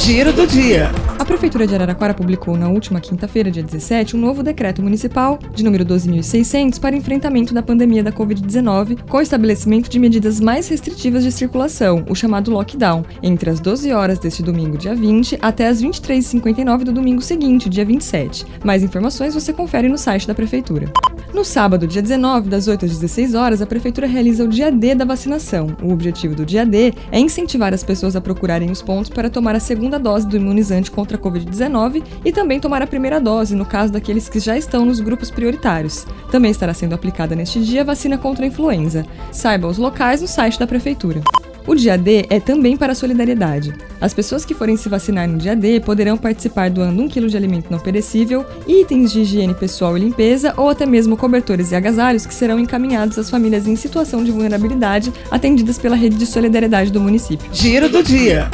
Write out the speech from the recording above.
Giro do dia. A Prefeitura de Araraquara publicou na última quinta-feira, dia 17, um novo decreto municipal de número 12.600 para enfrentamento da pandemia da Covid-19, com estabelecimento de medidas mais restritivas de circulação, o chamado lockdown, entre as 12 horas deste domingo, dia 20, até as 23h59 do domingo seguinte, dia 27. Mais informações você confere no site da Prefeitura. No sábado, dia 19, das 8 às 16 horas, a Prefeitura realiza o dia D da vacinação. O objetivo do dia D é incentivar as pessoas a procurarem os pontos para tomar a segunda dose do imunizante contra a Covid-19 e também tomar a primeira dose, no caso daqueles que já estão nos grupos prioritários. Também estará sendo aplicada neste dia a vacina contra a influenza. Saiba os locais no site da Prefeitura. O dia D é também para a solidariedade. As pessoas que forem se vacinar no dia D poderão participar doando 1 kg de alimento não perecível, itens de higiene pessoal e limpeza ou até mesmo cobertores e agasalhos que serão encaminhados às famílias em situação de vulnerabilidade atendidas pela rede de solidariedade do município. Giro do dia.